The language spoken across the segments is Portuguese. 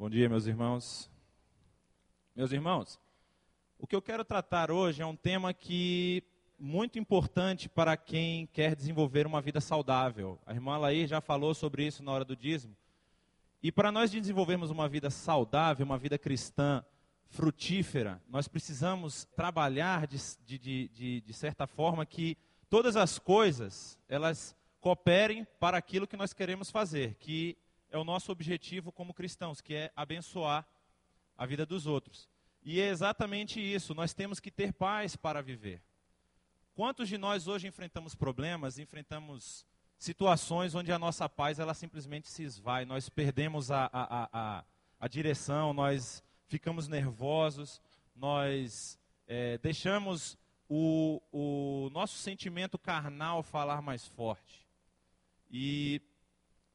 Bom dia, meus irmãos. Meus irmãos, o que eu quero tratar hoje é um tema que muito importante para quem quer desenvolver uma vida saudável. A irmã Laís já falou sobre isso na hora do dízimo. E para nós desenvolvermos uma vida saudável, uma vida cristã frutífera, nós precisamos trabalhar de, de, de, de certa forma que todas as coisas elas cooperem para aquilo que nós queremos fazer, que é o nosso objetivo como cristãos, que é abençoar a vida dos outros. E é exatamente isso, nós temos que ter paz para viver. Quantos de nós hoje enfrentamos problemas, enfrentamos situações onde a nossa paz ela simplesmente se esvai, nós perdemos a, a, a, a direção, nós ficamos nervosos, nós é, deixamos o, o nosso sentimento carnal falar mais forte. E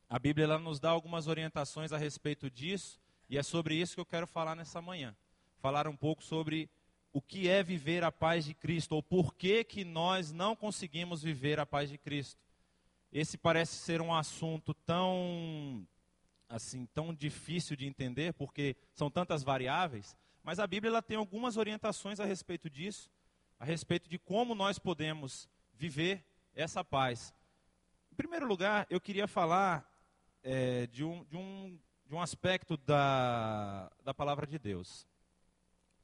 a Bíblia ela nos dá algumas orientações a respeito disso, e é sobre isso que eu quero falar nessa manhã. Falar um pouco sobre o que é viver a paz de Cristo, ou por que, que nós não conseguimos viver a paz de Cristo. Esse parece ser um assunto tão assim tão difícil de entender, porque são tantas variáveis, mas a Bíblia ela tem algumas orientações a respeito disso, a respeito de como nós podemos viver essa paz. Em primeiro lugar, eu queria falar é, de, um, de, um, de um aspecto da, da palavra de Deus.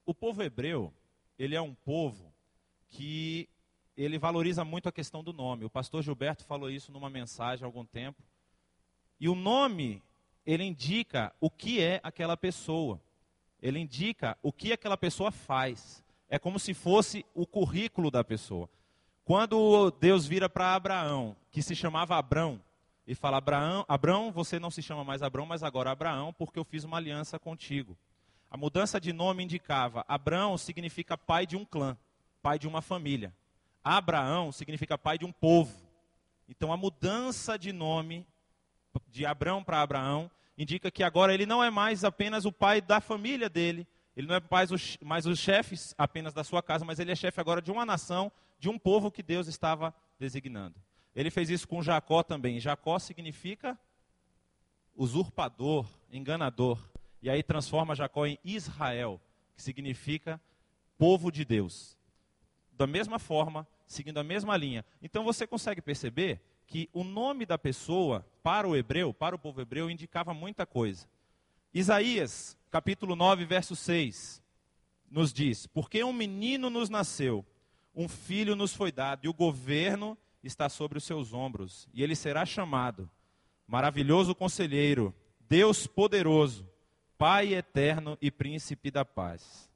O povo hebreu, ele é um povo que ele valoriza muito a questão do nome. O pastor Gilberto falou isso numa mensagem há algum tempo. E o nome, ele indica o que é aquela pessoa. Ele indica o que aquela pessoa faz. É como se fosse o currículo da pessoa. Quando Deus vira para Abraão, que se chamava Abrão, e fala: Abraão, Abraão, você não se chama mais Abraão, mas agora Abraão, porque eu fiz uma aliança contigo. A mudança de nome indicava: Abraão significa pai de um clã, pai de uma família. Abraão significa pai de um povo. Então a mudança de nome de Abraão para Abraão indica que agora ele não é mais apenas o pai da família dele, ele não é mais mais o chefe apenas da sua casa, mas ele é chefe agora de uma nação, de um povo que Deus estava designando. Ele fez isso com Jacó também. Jacó significa usurpador, enganador. E aí transforma Jacó em Israel, que significa povo de Deus. Da mesma forma, seguindo a mesma linha. Então você consegue perceber que o nome da pessoa, para o hebreu, para o povo hebreu, indicava muita coisa. Isaías, capítulo 9, verso 6, nos diz: Porque um menino nos nasceu, um filho nos foi dado, e o governo está sobre os seus ombros, e ele será chamado Maravilhoso Conselheiro, Deus Poderoso, Pai Eterno e Príncipe da Paz.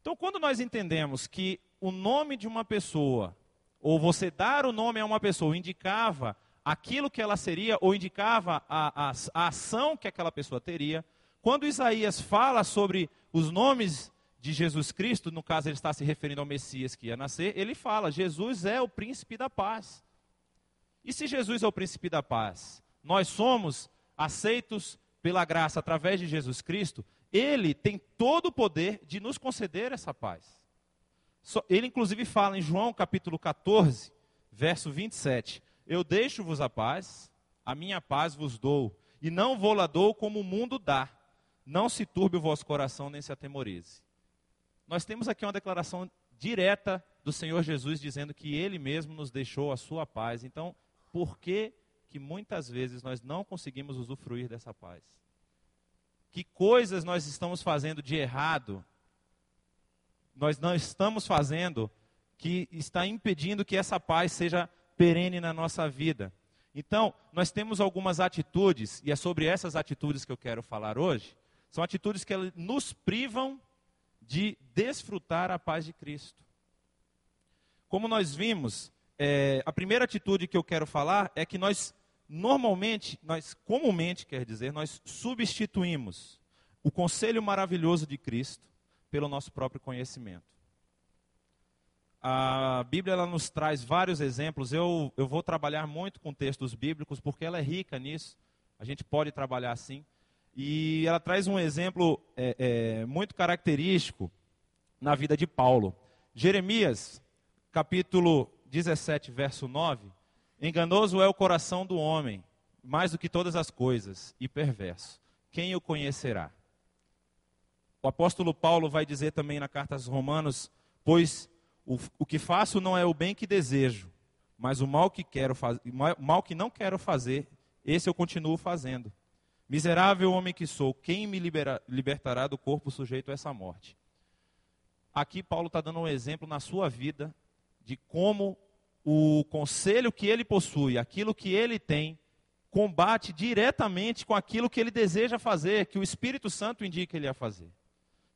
Então, quando nós entendemos que o nome de uma pessoa, ou você dar o nome a uma pessoa, indicava aquilo que ela seria, ou indicava a, a, a ação que aquela pessoa teria, quando Isaías fala sobre os nomes de Jesus Cristo, no caso ele está se referindo ao Messias que ia nascer, ele fala: Jesus é o príncipe da paz. E se Jesus é o príncipe da paz, nós somos aceitos pela graça através de Jesus Cristo, ele tem todo o poder de nos conceder essa paz. Ele inclusive fala em João capítulo 14, verso 27, Eu deixo-vos a paz, a minha paz vos dou, e não vou lá dou como o mundo dá. Não se turbe o vosso coração, nem se atemorize. Nós temos aqui uma declaração direta do Senhor Jesus dizendo que Ele mesmo nos deixou a sua paz. Então, por que, que muitas vezes nós não conseguimos usufruir dessa paz? Que coisas nós estamos fazendo de errado, nós não estamos fazendo, que está impedindo que essa paz seja perene na nossa vida? Então, nós temos algumas atitudes, e é sobre essas atitudes que eu quero falar hoje. São atitudes que nos privam de desfrutar a paz de Cristo. Como nós vimos, é, a primeira atitude que eu quero falar é que nós normalmente, nós comumente, quer dizer, nós substituímos o conselho maravilhoso de Cristo pelo nosso próprio conhecimento. A Bíblia ela nos traz vários exemplos. Eu, eu vou trabalhar muito com textos bíblicos porque ela é rica nisso. A gente pode trabalhar assim. E ela traz um exemplo é, é, muito característico na vida de Paulo. Jeremias, capítulo 17, verso 9. Enganoso é o coração do homem, mais do que todas as coisas, e perverso. Quem o conhecerá? O apóstolo Paulo vai dizer também na carta aos Romanos: Pois o, o que faço não é o bem que desejo, mas o mal que quero fazer, mal que não quero fazer, esse eu continuo fazendo. Miserável homem que sou, quem me libera, libertará do corpo sujeito a essa morte? Aqui Paulo está dando um exemplo na sua vida de como o conselho que ele possui, aquilo que ele tem, combate diretamente com aquilo que ele deseja fazer, que o Espírito Santo indica ele a fazer.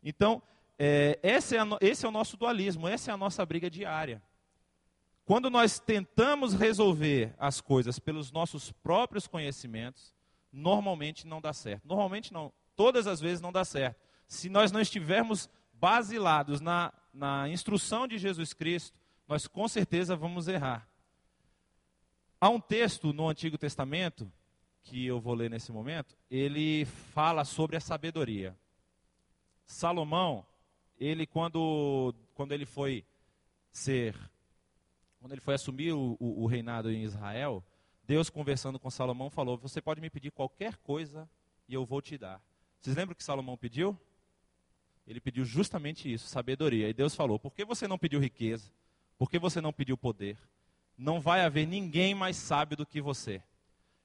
Então, é, esse, é, esse é o nosso dualismo, essa é a nossa briga diária. Quando nós tentamos resolver as coisas pelos nossos próprios conhecimentos, normalmente não dá certo. Normalmente não, todas as vezes não dá certo. Se nós não estivermos basilados na, na instrução de Jesus Cristo, nós com certeza vamos errar. Há um texto no Antigo Testamento, que eu vou ler nesse momento, ele fala sobre a sabedoria. Salomão, ele quando, quando ele foi ser, quando ele foi assumir o, o, o reinado em Israel, Deus conversando com Salomão falou: Você pode me pedir qualquer coisa e eu vou te dar. Vocês lembram que Salomão pediu? Ele pediu justamente isso, sabedoria. E Deus falou: Por que você não pediu riqueza? Por que você não pediu poder? Não vai haver ninguém mais sábio do que você.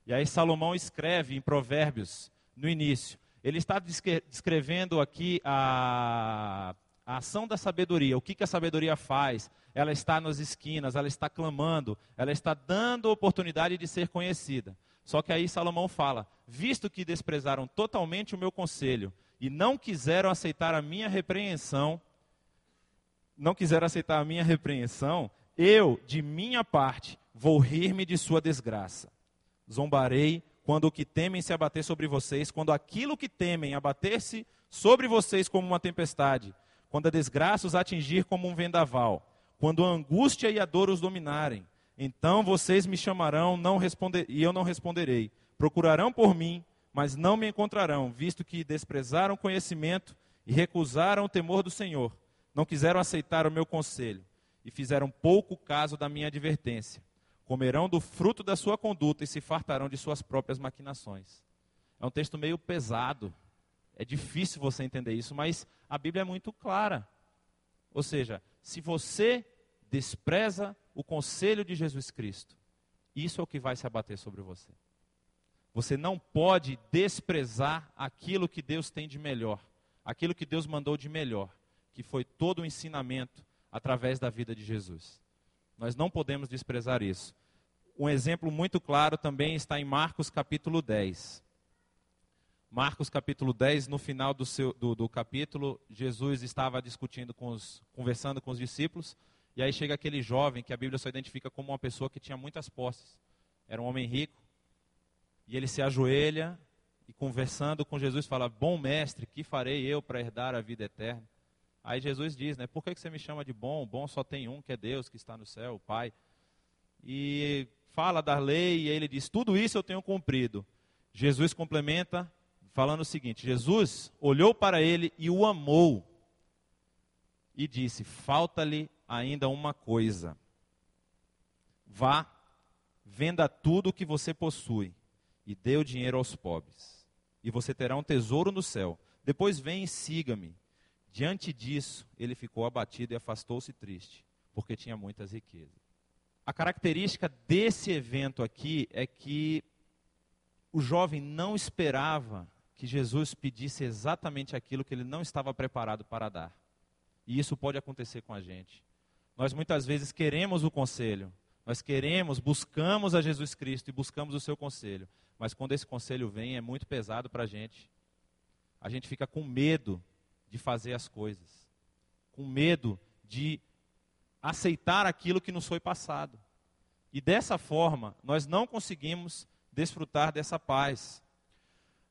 E aí Salomão escreve em Provérbios, no início, ele está descrevendo aqui a, a ação da sabedoria. O que, que a sabedoria faz? Ela está nas esquinas, ela está clamando, ela está dando oportunidade de ser conhecida. Só que aí Salomão fala: visto que desprezaram totalmente o meu conselho e não quiseram aceitar a minha repreensão, não quiseram aceitar a minha repreensão, eu, de minha parte, vou rir-me de sua desgraça. Zombarei quando o que temem se abater sobre vocês, quando aquilo que temem abater-se sobre vocês como uma tempestade, quando a desgraça os atingir como um vendaval, quando a angústia e a dor os dominarem, então vocês me chamarão não responder, e eu não responderei. Procurarão por mim, mas não me encontrarão, visto que desprezaram conhecimento e recusaram o temor do Senhor. Não quiseram aceitar o meu conselho e fizeram pouco caso da minha advertência comerão do fruto da sua conduta e se fartarão de suas próprias maquinações. É um texto meio pesado, é difícil você entender isso, mas a Bíblia é muito clara. Ou seja, se você despreza o conselho de Jesus Cristo, isso é o que vai se abater sobre você. Você não pode desprezar aquilo que Deus tem de melhor, aquilo que Deus mandou de melhor, que foi todo o ensinamento através da vida de Jesus. Nós não podemos desprezar isso. Um exemplo muito claro também está em Marcos capítulo 10. Marcos capítulo 10, no final do, seu, do, do capítulo, Jesus estava discutindo com os, conversando com os discípulos, e aí chega aquele jovem que a Bíblia só identifica como uma pessoa que tinha muitas posses. Era um homem rico, e ele se ajoelha e conversando com Jesus fala: Bom mestre, que farei eu para herdar a vida eterna? Aí Jesus diz, né? Por que você me chama de bom? Bom só tem um, que é Deus que está no céu, o Pai. E fala da lei, e ele diz: Tudo isso eu tenho cumprido. Jesus complementa, falando o seguinte: Jesus olhou para ele e o amou, e disse: Falta-lhe ainda uma coisa. Vá, venda tudo o que você possui e dê o dinheiro aos pobres, e você terá um tesouro no céu. Depois vem e siga-me. Diante disso, ele ficou abatido e afastou-se triste, porque tinha muitas riquezas. A característica desse evento aqui é que o jovem não esperava que Jesus pedisse exatamente aquilo que ele não estava preparado para dar. E isso pode acontecer com a gente. Nós muitas vezes queremos o conselho, nós queremos, buscamos a Jesus Cristo e buscamos o seu conselho, mas quando esse conselho vem é muito pesado para a gente. A gente fica com medo de fazer as coisas, com medo de aceitar aquilo que nos foi passado. E dessa forma, nós não conseguimos desfrutar dessa paz.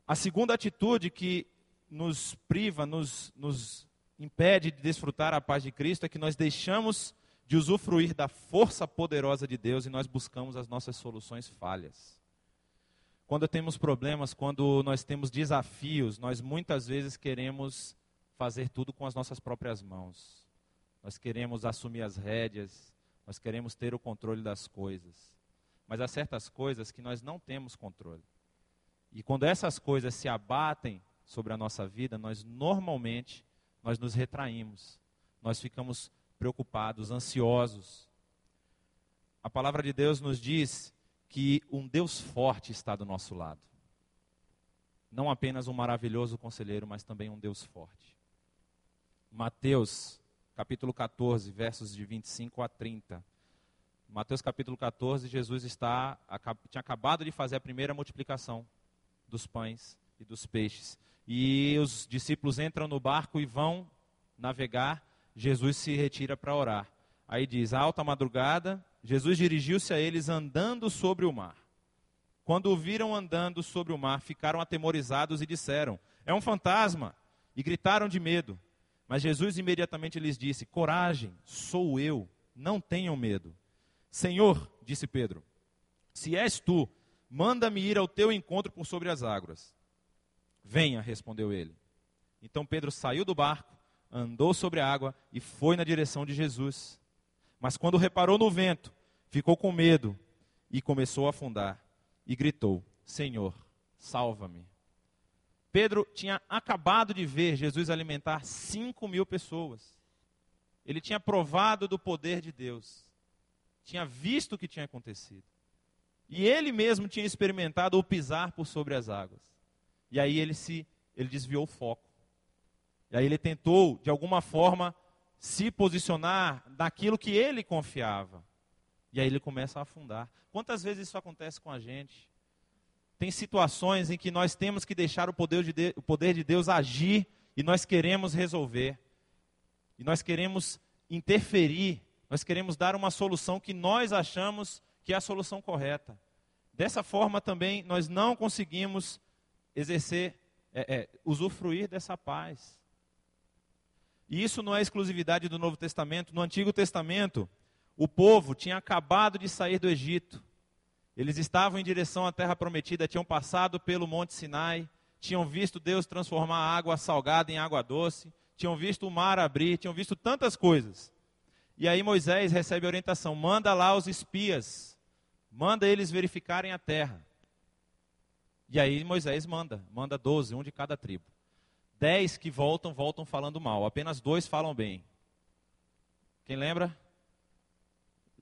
A segunda atitude que nos priva, nos, nos impede de desfrutar a paz de Cristo é que nós deixamos de usufruir da força poderosa de Deus e nós buscamos as nossas soluções falhas. Quando temos problemas, quando nós temos desafios, nós muitas vezes queremos fazer tudo com as nossas próprias mãos nós queremos assumir as rédeas, nós queremos ter o controle das coisas. Mas há certas coisas que nós não temos controle. E quando essas coisas se abatem sobre a nossa vida, nós normalmente nós nos retraímos. Nós ficamos preocupados, ansiosos. A palavra de Deus nos diz que um Deus forte está do nosso lado. Não apenas um maravilhoso conselheiro, mas também um Deus forte. Mateus, capítulo 14, versos de 25 a 30. Mateus capítulo 14, Jesus está, tinha acabado de fazer a primeira multiplicação dos pães e dos peixes. E os discípulos entram no barco e vão navegar. Jesus se retira para orar. Aí diz: alta madrugada, Jesus dirigiu-se a eles andando sobre o mar. Quando o viram andando sobre o mar, ficaram atemorizados e disseram: É um fantasma! E gritaram de medo. Mas Jesus imediatamente lhes disse: Coragem, sou eu, não tenham medo. Senhor, disse Pedro, se és tu, manda-me ir ao teu encontro por sobre as águas. Venha, respondeu ele. Então Pedro saiu do barco, andou sobre a água e foi na direção de Jesus. Mas quando reparou no vento, ficou com medo e começou a afundar. E gritou: Senhor, salva-me. Pedro tinha acabado de ver Jesus alimentar cinco mil pessoas. Ele tinha provado do poder de Deus. Tinha visto o que tinha acontecido. E ele mesmo tinha experimentado o pisar por sobre as águas. E aí ele se ele desviou o foco. E aí ele tentou, de alguma forma, se posicionar naquilo que ele confiava. E aí ele começa a afundar. Quantas vezes isso acontece com a gente? Tem situações em que nós temos que deixar o poder de, Deus, o poder de Deus agir e nós queremos resolver. E nós queremos interferir, nós queremos dar uma solução que nós achamos que é a solução correta. Dessa forma também nós não conseguimos exercer, é, é, usufruir dessa paz. E isso não é exclusividade do Novo Testamento. No Antigo Testamento, o povo tinha acabado de sair do Egito. Eles estavam em direção à terra prometida, tinham passado pelo Monte Sinai, tinham visto Deus transformar a água salgada em água doce, tinham visto o mar abrir, tinham visto tantas coisas. E aí Moisés recebe orientação: manda lá os espias, manda eles verificarem a terra. E aí Moisés manda, manda doze, um de cada tribo. Dez que voltam, voltam falando mal. Apenas dois falam bem. Quem lembra?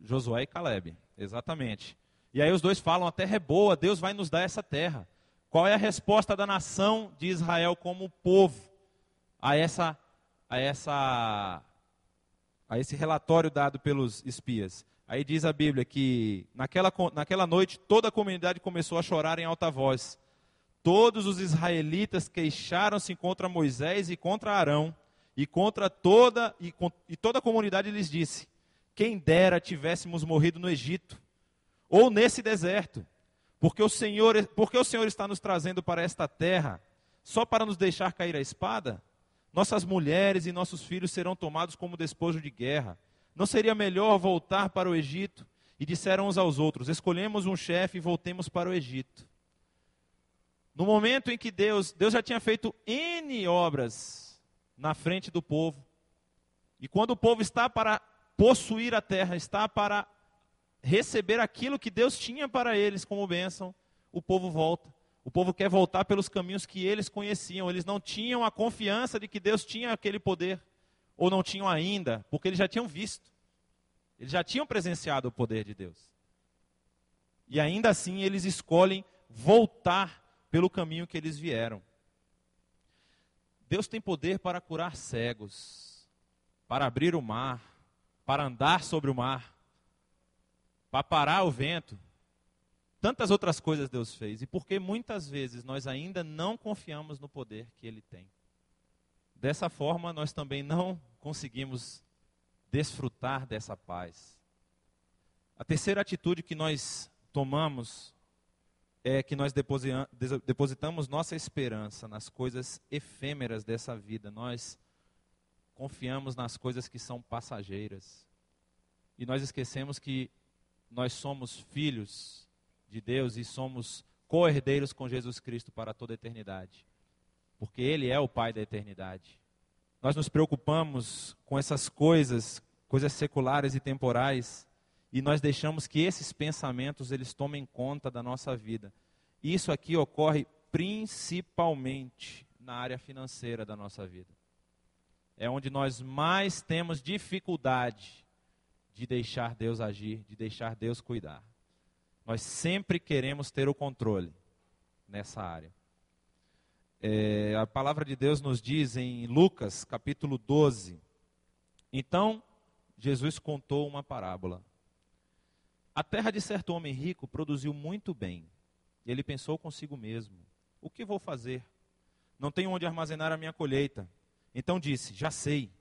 Josué e Caleb. Exatamente. E aí os dois falam: a terra é boa, Deus vai nos dar essa terra. Qual é a resposta da nação de Israel como povo a essa a essa a esse relatório dado pelos espias? Aí diz a Bíblia que naquela, naquela noite toda a comunidade começou a chorar em alta voz. Todos os israelitas queixaram-se contra Moisés e contra Arão, e contra toda e, e toda a comunidade lhes disse: Quem dera tivéssemos morrido no Egito ou nesse deserto, porque o Senhor, porque o Senhor está nos trazendo para esta terra só para nos deixar cair a espada? Nossas mulheres e nossos filhos serão tomados como despojo de guerra não seria melhor voltar para o Egito? E disseram uns aos outros: Escolhemos um chefe e voltemos para o Egito. No momento em que Deus, Deus já tinha feito N obras na frente do povo. E quando o povo está para possuir a terra, está para receber aquilo que Deus tinha para eles como bênção, o povo volta. O povo quer voltar pelos caminhos que eles conheciam. Eles não tinham a confiança de que Deus tinha aquele poder ou não tinham ainda, porque eles já tinham visto. Eles já tinham presenciado o poder de Deus. E ainda assim eles escolhem voltar pelo caminho que eles vieram. Deus tem poder para curar cegos, para abrir o mar, para andar sobre o mar, para parar o vento. Tantas outras coisas Deus fez. E porque muitas vezes nós ainda não confiamos no poder que Ele tem. Dessa forma, nós também não conseguimos desfrutar dessa paz. A terceira atitude que nós tomamos é que nós depositamos nossa esperança nas coisas efêmeras dessa vida. Nós confiamos nas coisas que são passageiras. E nós esquecemos que nós somos filhos de Deus e somos co-herdeiros com Jesus Cristo para toda a eternidade porque Ele é o Pai da eternidade. Nós nos preocupamos com essas coisas, coisas seculares e temporais, e nós deixamos que esses pensamentos eles tomem conta da nossa vida. Isso aqui ocorre principalmente na área financeira da nossa vida. É onde nós mais temos dificuldade de deixar Deus agir, de deixar Deus cuidar. Nós sempre queremos ter o controle nessa área. É, a palavra de Deus nos diz em Lucas, capítulo 12. Então, Jesus contou uma parábola. A terra de certo homem rico produziu muito bem. Ele pensou consigo mesmo: O que vou fazer? Não tenho onde armazenar a minha colheita. Então disse: Já sei.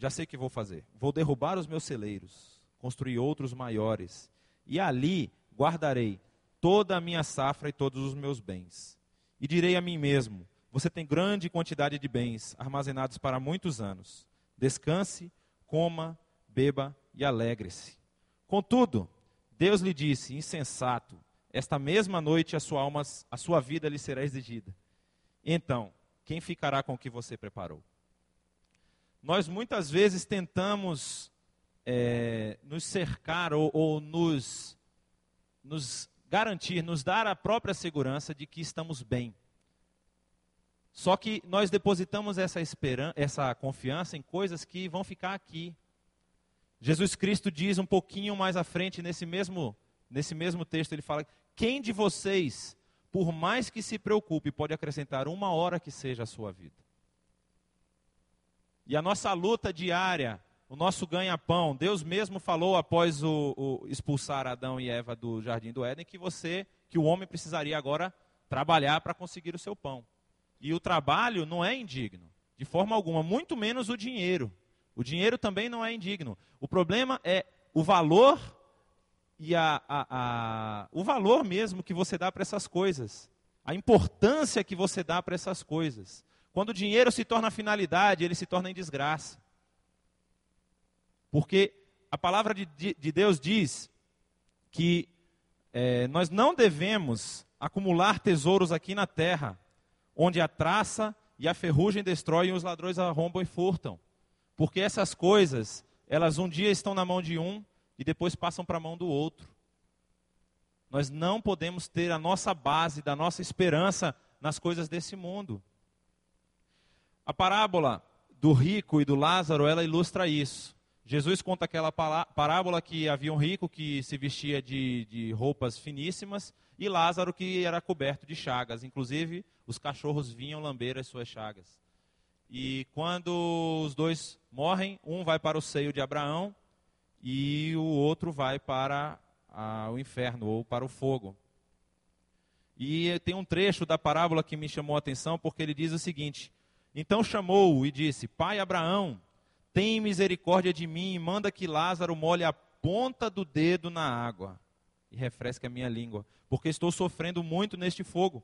Já sei o que vou fazer. Vou derrubar os meus celeiros, construir outros maiores, e ali guardarei toda a minha safra e todos os meus bens. E direi a mim mesmo: Você tem grande quantidade de bens armazenados para muitos anos. Descanse, coma, beba e alegre-se. Contudo, Deus lhe disse: Insensato, esta mesma noite a sua alma, a sua vida lhe será exigida. Então, quem ficará com o que você preparou? Nós muitas vezes tentamos é, nos cercar ou, ou nos, nos garantir, nos dar a própria segurança de que estamos bem. Só que nós depositamos essa esperança, essa confiança em coisas que vão ficar aqui. Jesus Cristo diz um pouquinho mais à frente nesse mesmo nesse mesmo texto ele fala: "Quem de vocês, por mais que se preocupe, pode acrescentar uma hora que seja a sua vida?" E a nossa luta diária o nosso ganha-pão. Deus mesmo falou após o, o, expulsar Adão e Eva do jardim do Éden que você, que o homem precisaria agora trabalhar para conseguir o seu pão. E o trabalho não é indigno, de forma alguma, muito menos o dinheiro. O dinheiro também não é indigno. O problema é o valor e a, a, a o valor mesmo que você dá para essas coisas, a importância que você dá para essas coisas. Quando o dinheiro se torna finalidade, ele se torna em desgraça. Porque a palavra de, de Deus diz que é, nós não devemos acumular tesouros aqui na terra, onde a traça e a ferrugem destroem e os ladrões arrombam e furtam. Porque essas coisas, elas um dia estão na mão de um e depois passam para a mão do outro. Nós não podemos ter a nossa base da nossa esperança nas coisas desse mundo. A parábola do rico e do Lázaro, ela ilustra isso. Jesus conta aquela parábola que havia um rico que se vestia de, de roupas finíssimas e Lázaro que era coberto de chagas. Inclusive, os cachorros vinham lamber as suas chagas. E quando os dois morrem, um vai para o seio de Abraão e o outro vai para a, o inferno ou para o fogo. E tem um trecho da parábola que me chamou a atenção porque ele diz o seguinte: Então chamou-o e disse: Pai Abraão, tem misericórdia de mim e manda que Lázaro molhe a ponta do dedo na água e refresque a minha língua, porque estou sofrendo muito neste fogo.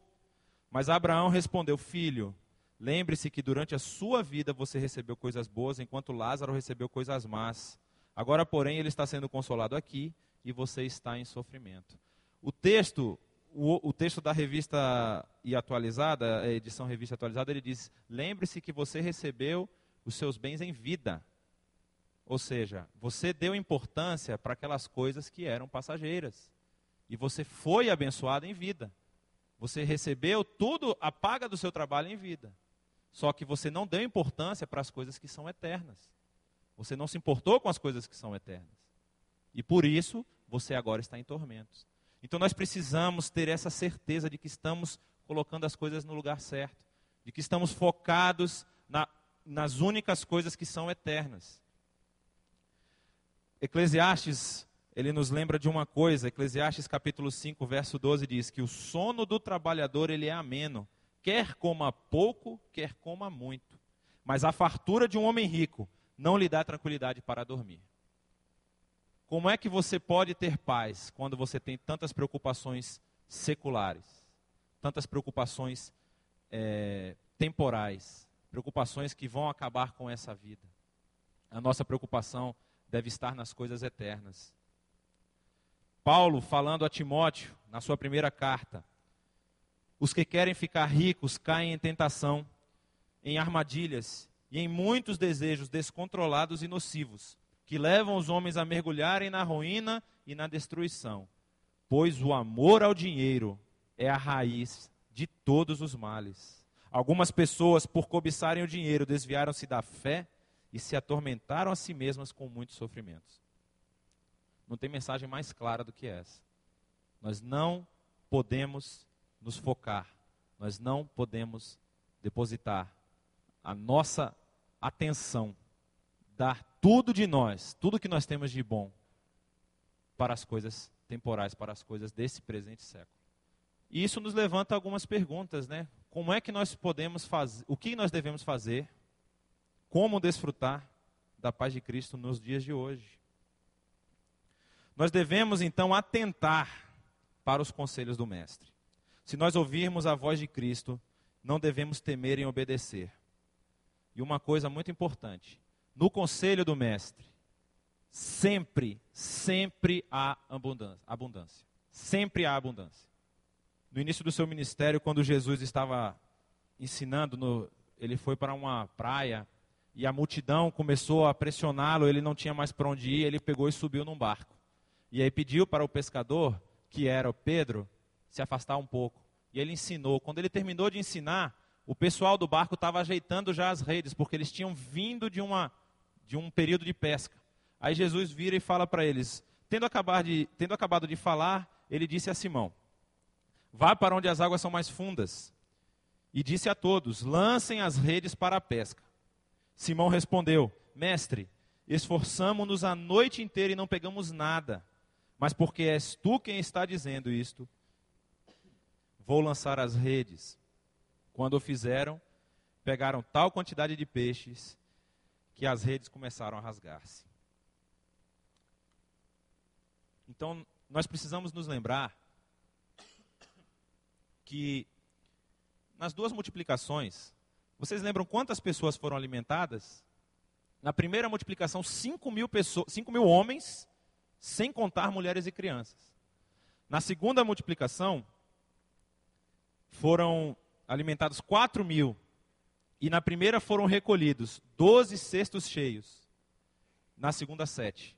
Mas Abraão respondeu: Filho, lembre-se que durante a sua vida você recebeu coisas boas, enquanto Lázaro recebeu coisas más. Agora, porém, ele está sendo consolado aqui e você está em sofrimento. O texto, o, o texto da revista e atualizada, edição revista atualizada, ele diz: Lembre-se que você recebeu os seus bens em vida. Ou seja, você deu importância para aquelas coisas que eram passageiras. E você foi abençoado em vida. Você recebeu tudo, a paga do seu trabalho em vida. Só que você não deu importância para as coisas que são eternas. Você não se importou com as coisas que são eternas. E por isso, você agora está em tormentos. Então nós precisamos ter essa certeza de que estamos colocando as coisas no lugar certo. De que estamos focados na nas únicas coisas que são eternas. Eclesiastes, ele nos lembra de uma coisa, Eclesiastes capítulo 5, verso 12 diz que o sono do trabalhador ele é ameno, quer coma pouco, quer coma muito. Mas a fartura de um homem rico não lhe dá tranquilidade para dormir. Como é que você pode ter paz quando você tem tantas preocupações seculares, tantas preocupações é, temporais, preocupações que vão acabar com essa vida. A nossa preocupação deve estar nas coisas eternas. Paulo, falando a Timóteo, na sua primeira carta, os que querem ficar ricos caem em tentação, em armadilhas e em muitos desejos descontrolados e nocivos, que levam os homens a mergulharem na ruína e na destruição. Pois o amor ao dinheiro é a raiz de todos os males. Algumas pessoas, por cobiçarem o dinheiro, desviaram-se da fé e se atormentaram a si mesmas com muitos sofrimentos. Não tem mensagem mais clara do que essa. Nós não podemos nos focar, nós não podemos depositar a nossa atenção, dar tudo de nós, tudo que nós temos de bom, para as coisas temporais, para as coisas desse presente século. E isso nos levanta algumas perguntas, né? Como é que nós podemos fazer, o que nós devemos fazer, como desfrutar da paz de Cristo nos dias de hoje? Nós devemos então atentar para os conselhos do Mestre. Se nós ouvirmos a voz de Cristo, não devemos temer em obedecer. E uma coisa muito importante: no conselho do Mestre, sempre, sempre há abundância. Sempre há abundância no início do seu ministério, quando Jesus estava ensinando, no, ele foi para uma praia e a multidão começou a pressioná-lo, ele não tinha mais para onde ir, ele pegou e subiu num barco. E aí pediu para o pescador, que era o Pedro, se afastar um pouco. E ele ensinou. Quando ele terminou de ensinar, o pessoal do barco estava ajeitando já as redes, porque eles tinham vindo de, uma, de um período de pesca. Aí Jesus vira e fala para eles: tendo acabado, de, tendo acabado de falar, ele disse a Simão: Vá para onde as águas são mais fundas. E disse a todos: Lancem as redes para a pesca. Simão respondeu: Mestre, esforçamo-nos a noite inteira e não pegamos nada. Mas porque és tu quem está dizendo isto, vou lançar as redes. Quando o fizeram, pegaram tal quantidade de peixes que as redes começaram a rasgar-se. Então, nós precisamos nos lembrar que nas duas multiplicações, vocês lembram quantas pessoas foram alimentadas? Na primeira multiplicação, 5 mil, pessoas, 5 mil homens, sem contar mulheres e crianças. Na segunda multiplicação, foram alimentados 4 mil. E na primeira foram recolhidos 12 cestos cheios. Na segunda, 7.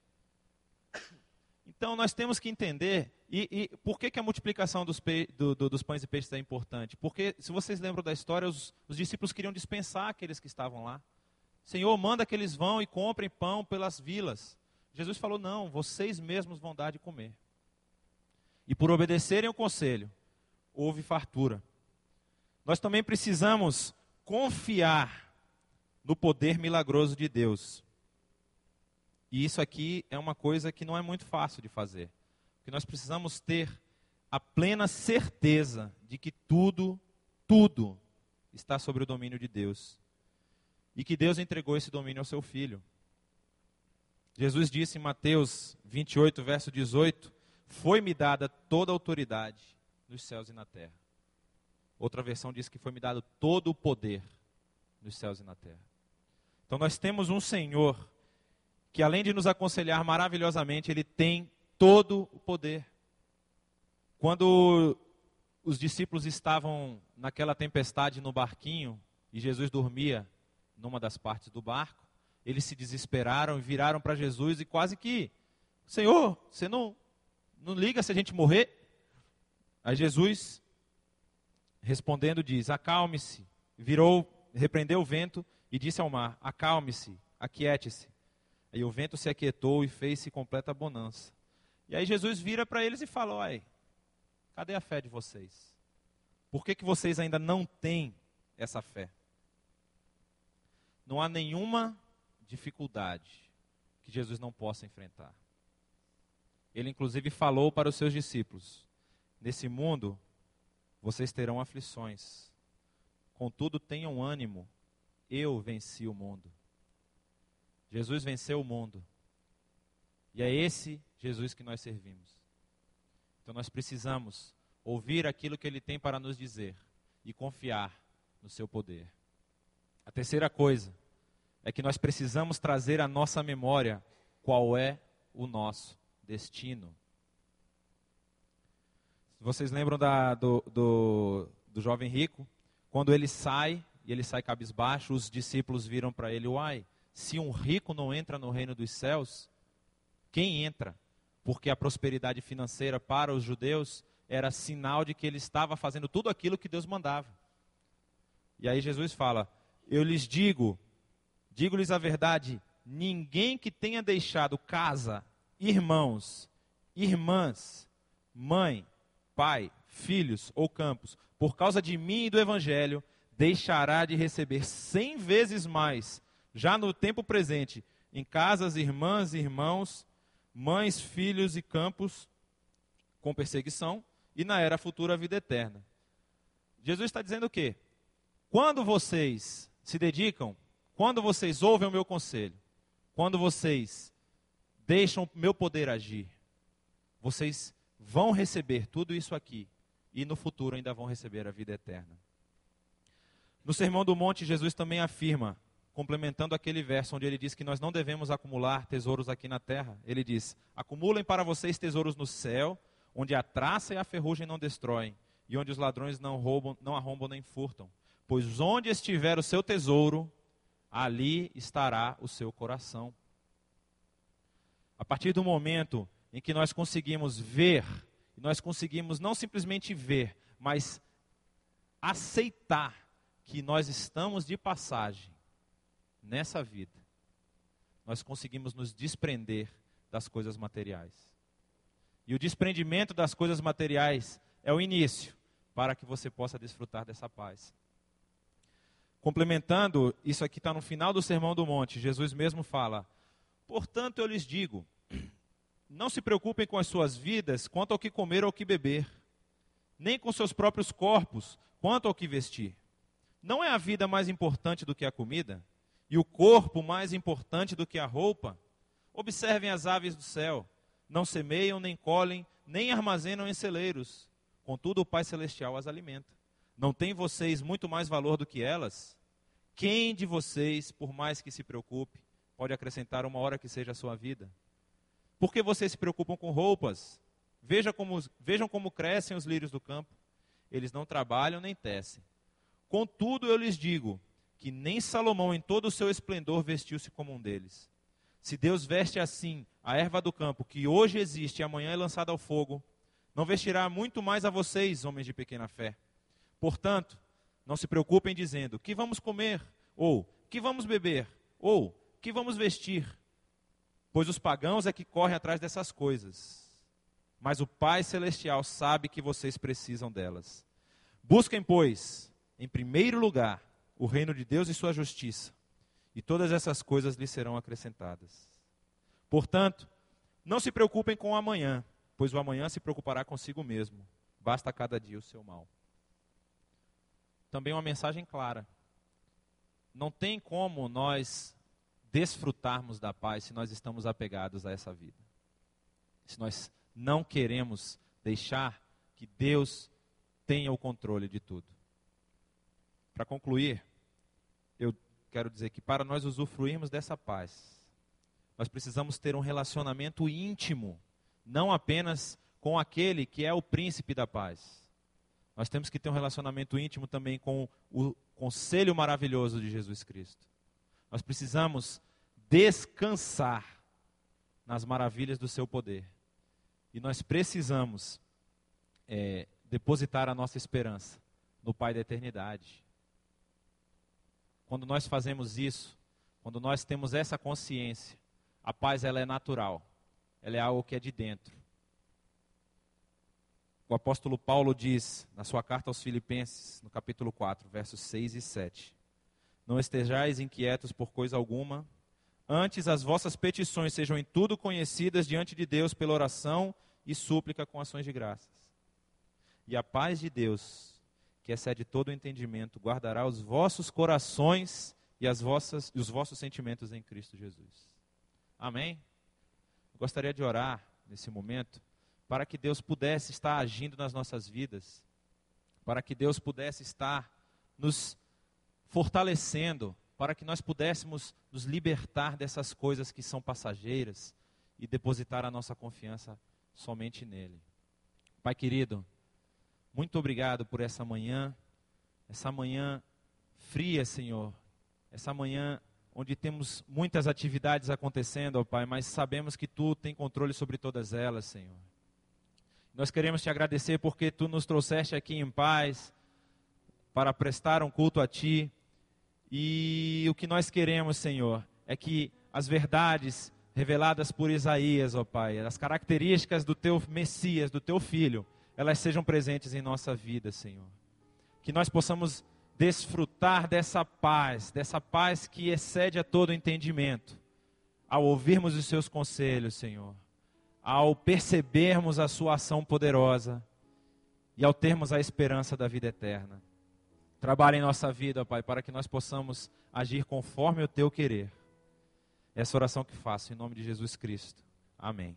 Então nós temos que entender e, e, por que, que a multiplicação dos, pe, do, do, dos pães e peixes é importante? Porque, se vocês lembram da história, os, os, discípulos queriam dispensar aqueles que estavam lá. Senhor, manda que eles vão e comprem pão pelas vilas. Jesus falou: não, vocês mesmos vão dar de comer. E por obedecerem o conselho, houve fartura. Nós também precisamos confiar no poder milagroso de Deus. E isso aqui é uma coisa que não é muito fácil de fazer que nós precisamos ter a plena certeza de que tudo, tudo está sobre o domínio de Deus. E que Deus entregou esse domínio ao seu filho. Jesus disse em Mateus 28, verso 18: Foi-me dada toda a autoridade nos céus e na terra. Outra versão diz que foi-me dado todo o poder nos céus e na terra. Então nós temos um Senhor que, além de nos aconselhar maravilhosamente, ele tem todo o poder. Quando os discípulos estavam naquela tempestade no barquinho e Jesus dormia numa das partes do barco, eles se desesperaram e viraram para Jesus e quase que, Senhor, você não, não liga se a gente morrer? Aí Jesus, respondendo, diz: Acalme-se. Virou, repreendeu o vento e disse ao mar: Acalme-se, aquiete-se. Aí o vento se aquietou e fez-se completa bonança. E aí Jesus vira para eles e fala: Olha, cadê a fé de vocês? Por que, que vocês ainda não têm essa fé? Não há nenhuma dificuldade que Jesus não possa enfrentar. Ele, inclusive, falou para os seus discípulos: Nesse mundo vocês terão aflições, contudo, tenham ânimo, eu venci o mundo. Jesus venceu o mundo. E é esse Jesus que nós servimos. Então nós precisamos ouvir aquilo que ele tem para nos dizer e confiar no seu poder. A terceira coisa é que nós precisamos trazer à nossa memória qual é o nosso destino. Vocês lembram da, do, do, do jovem rico? Quando ele sai, e ele sai cabisbaixo, os discípulos viram para ele: Uai, se um rico não entra no reino dos céus, quem entra? Porque a prosperidade financeira para os judeus era sinal de que ele estava fazendo tudo aquilo que Deus mandava. E aí Jesus fala: Eu lhes digo, digo-lhes a verdade, ninguém que tenha deixado casa, irmãos, irmãs, mãe, pai, filhos ou campos, por causa de mim e do evangelho, deixará de receber cem vezes mais, já no tempo presente, em casas, irmãs, irmãos, mães, filhos e campos, com perseguição, e na era futura a vida eterna. Jesus está dizendo o quê? Quando vocês se dedicam, quando vocês ouvem o meu conselho, quando vocês deixam o meu poder agir, vocês vão receber tudo isso aqui e no futuro ainda vão receber a vida eterna. No Sermão do Monte, Jesus também afirma, complementando aquele verso onde ele diz que nós não devemos acumular tesouros aqui na terra. Ele diz: Acumulem para vocês tesouros no céu, onde a traça e a ferrugem não destroem, e onde os ladrões não roubam, não arrombam nem furtam. Pois onde estiver o seu tesouro, ali estará o seu coração. A partir do momento em que nós conseguimos ver, nós conseguimos não simplesmente ver, mas aceitar que nós estamos de passagem nessa vida, nós conseguimos nos desprender das coisas materiais. E o desprendimento das coisas materiais é o início para que você possa desfrutar dessa paz. Complementando, isso aqui está no final do Sermão do Monte, Jesus mesmo fala: Portanto, eu lhes digo, não se preocupem com as suas vidas quanto ao que comer ou ao que beber, nem com seus próprios corpos quanto ao que vestir. Não é a vida mais importante do que a comida? E o corpo mais importante do que a roupa? Observem as aves do céu: não semeiam, nem colhem, nem armazenam em celeiros. Contudo, o Pai Celestial as alimenta. Não tem vocês muito mais valor do que elas? Quem de vocês, por mais que se preocupe, pode acrescentar uma hora que seja a sua vida? Por que vocês se preocupam com roupas? Veja como, vejam como crescem os lírios do campo. Eles não trabalham nem tecem. Contudo, eu lhes digo que nem Salomão, em todo o seu esplendor, vestiu-se como um deles. Se Deus veste assim a erva do campo, que hoje existe e amanhã é lançada ao fogo, não vestirá muito mais a vocês, homens de pequena fé. Portanto, não se preocupem dizendo: que vamos comer? Ou que vamos beber? Ou que vamos vestir? Pois os pagãos é que correm atrás dessas coisas. Mas o Pai Celestial sabe que vocês precisam delas. Busquem, pois, em primeiro lugar, o reino de Deus e sua justiça, e todas essas coisas lhe serão acrescentadas. Portanto, não se preocupem com o amanhã, pois o amanhã se preocupará consigo mesmo. Basta cada dia o seu mal. Também uma mensagem clara. Não tem como nós desfrutarmos da paz se nós estamos apegados a essa vida. Se nós não queremos deixar que Deus tenha o controle de tudo. Para concluir, eu quero dizer que para nós usufruirmos dessa paz, nós precisamos ter um relacionamento íntimo, não apenas com aquele que é o príncipe da paz. Nós temos que ter um relacionamento íntimo também com o conselho maravilhoso de Jesus Cristo. Nós precisamos descansar nas maravilhas do seu poder. E nós precisamos é, depositar a nossa esperança no Pai da eternidade. Quando nós fazemos isso, quando nós temos essa consciência, a paz ela é natural. Ela é algo que é de dentro. O apóstolo Paulo diz na sua carta aos Filipenses, no capítulo 4, versos 6 e 7: não estejais inquietos por coisa alguma, antes as vossas petições sejam em tudo conhecidas diante de Deus pela oração e súplica com ações de graças. E a paz de Deus, que excede todo o entendimento, guardará os vossos corações e, as vossas, e os vossos sentimentos em Cristo Jesus. Amém? Eu gostaria de orar nesse momento para que Deus pudesse estar agindo nas nossas vidas, para que Deus pudesse estar nos fortalecendo para que nós pudéssemos nos libertar dessas coisas que são passageiras e depositar a nossa confiança somente nele. Pai querido, muito obrigado por essa manhã, essa manhã fria, Senhor, essa manhã onde temos muitas atividades acontecendo, ó Pai, mas sabemos que Tu tem controle sobre todas elas, Senhor. Nós queremos te agradecer porque Tu nos trouxeste aqui em paz, para prestar um culto a Ti. E o que nós queremos, Senhor, é que as verdades reveladas por Isaías, ó Pai, as características do Teu Messias, do Teu Filho, elas sejam presentes em nossa vida, Senhor. Que nós possamos desfrutar dessa paz, dessa paz que excede a todo entendimento, ao ouvirmos os Seus conselhos, Senhor, ao percebermos a Sua ação poderosa e ao termos a esperança da vida eterna. Trabalhe em nossa vida, Pai, para que nós possamos agir conforme o teu querer. Essa oração que faço em nome de Jesus Cristo. Amém.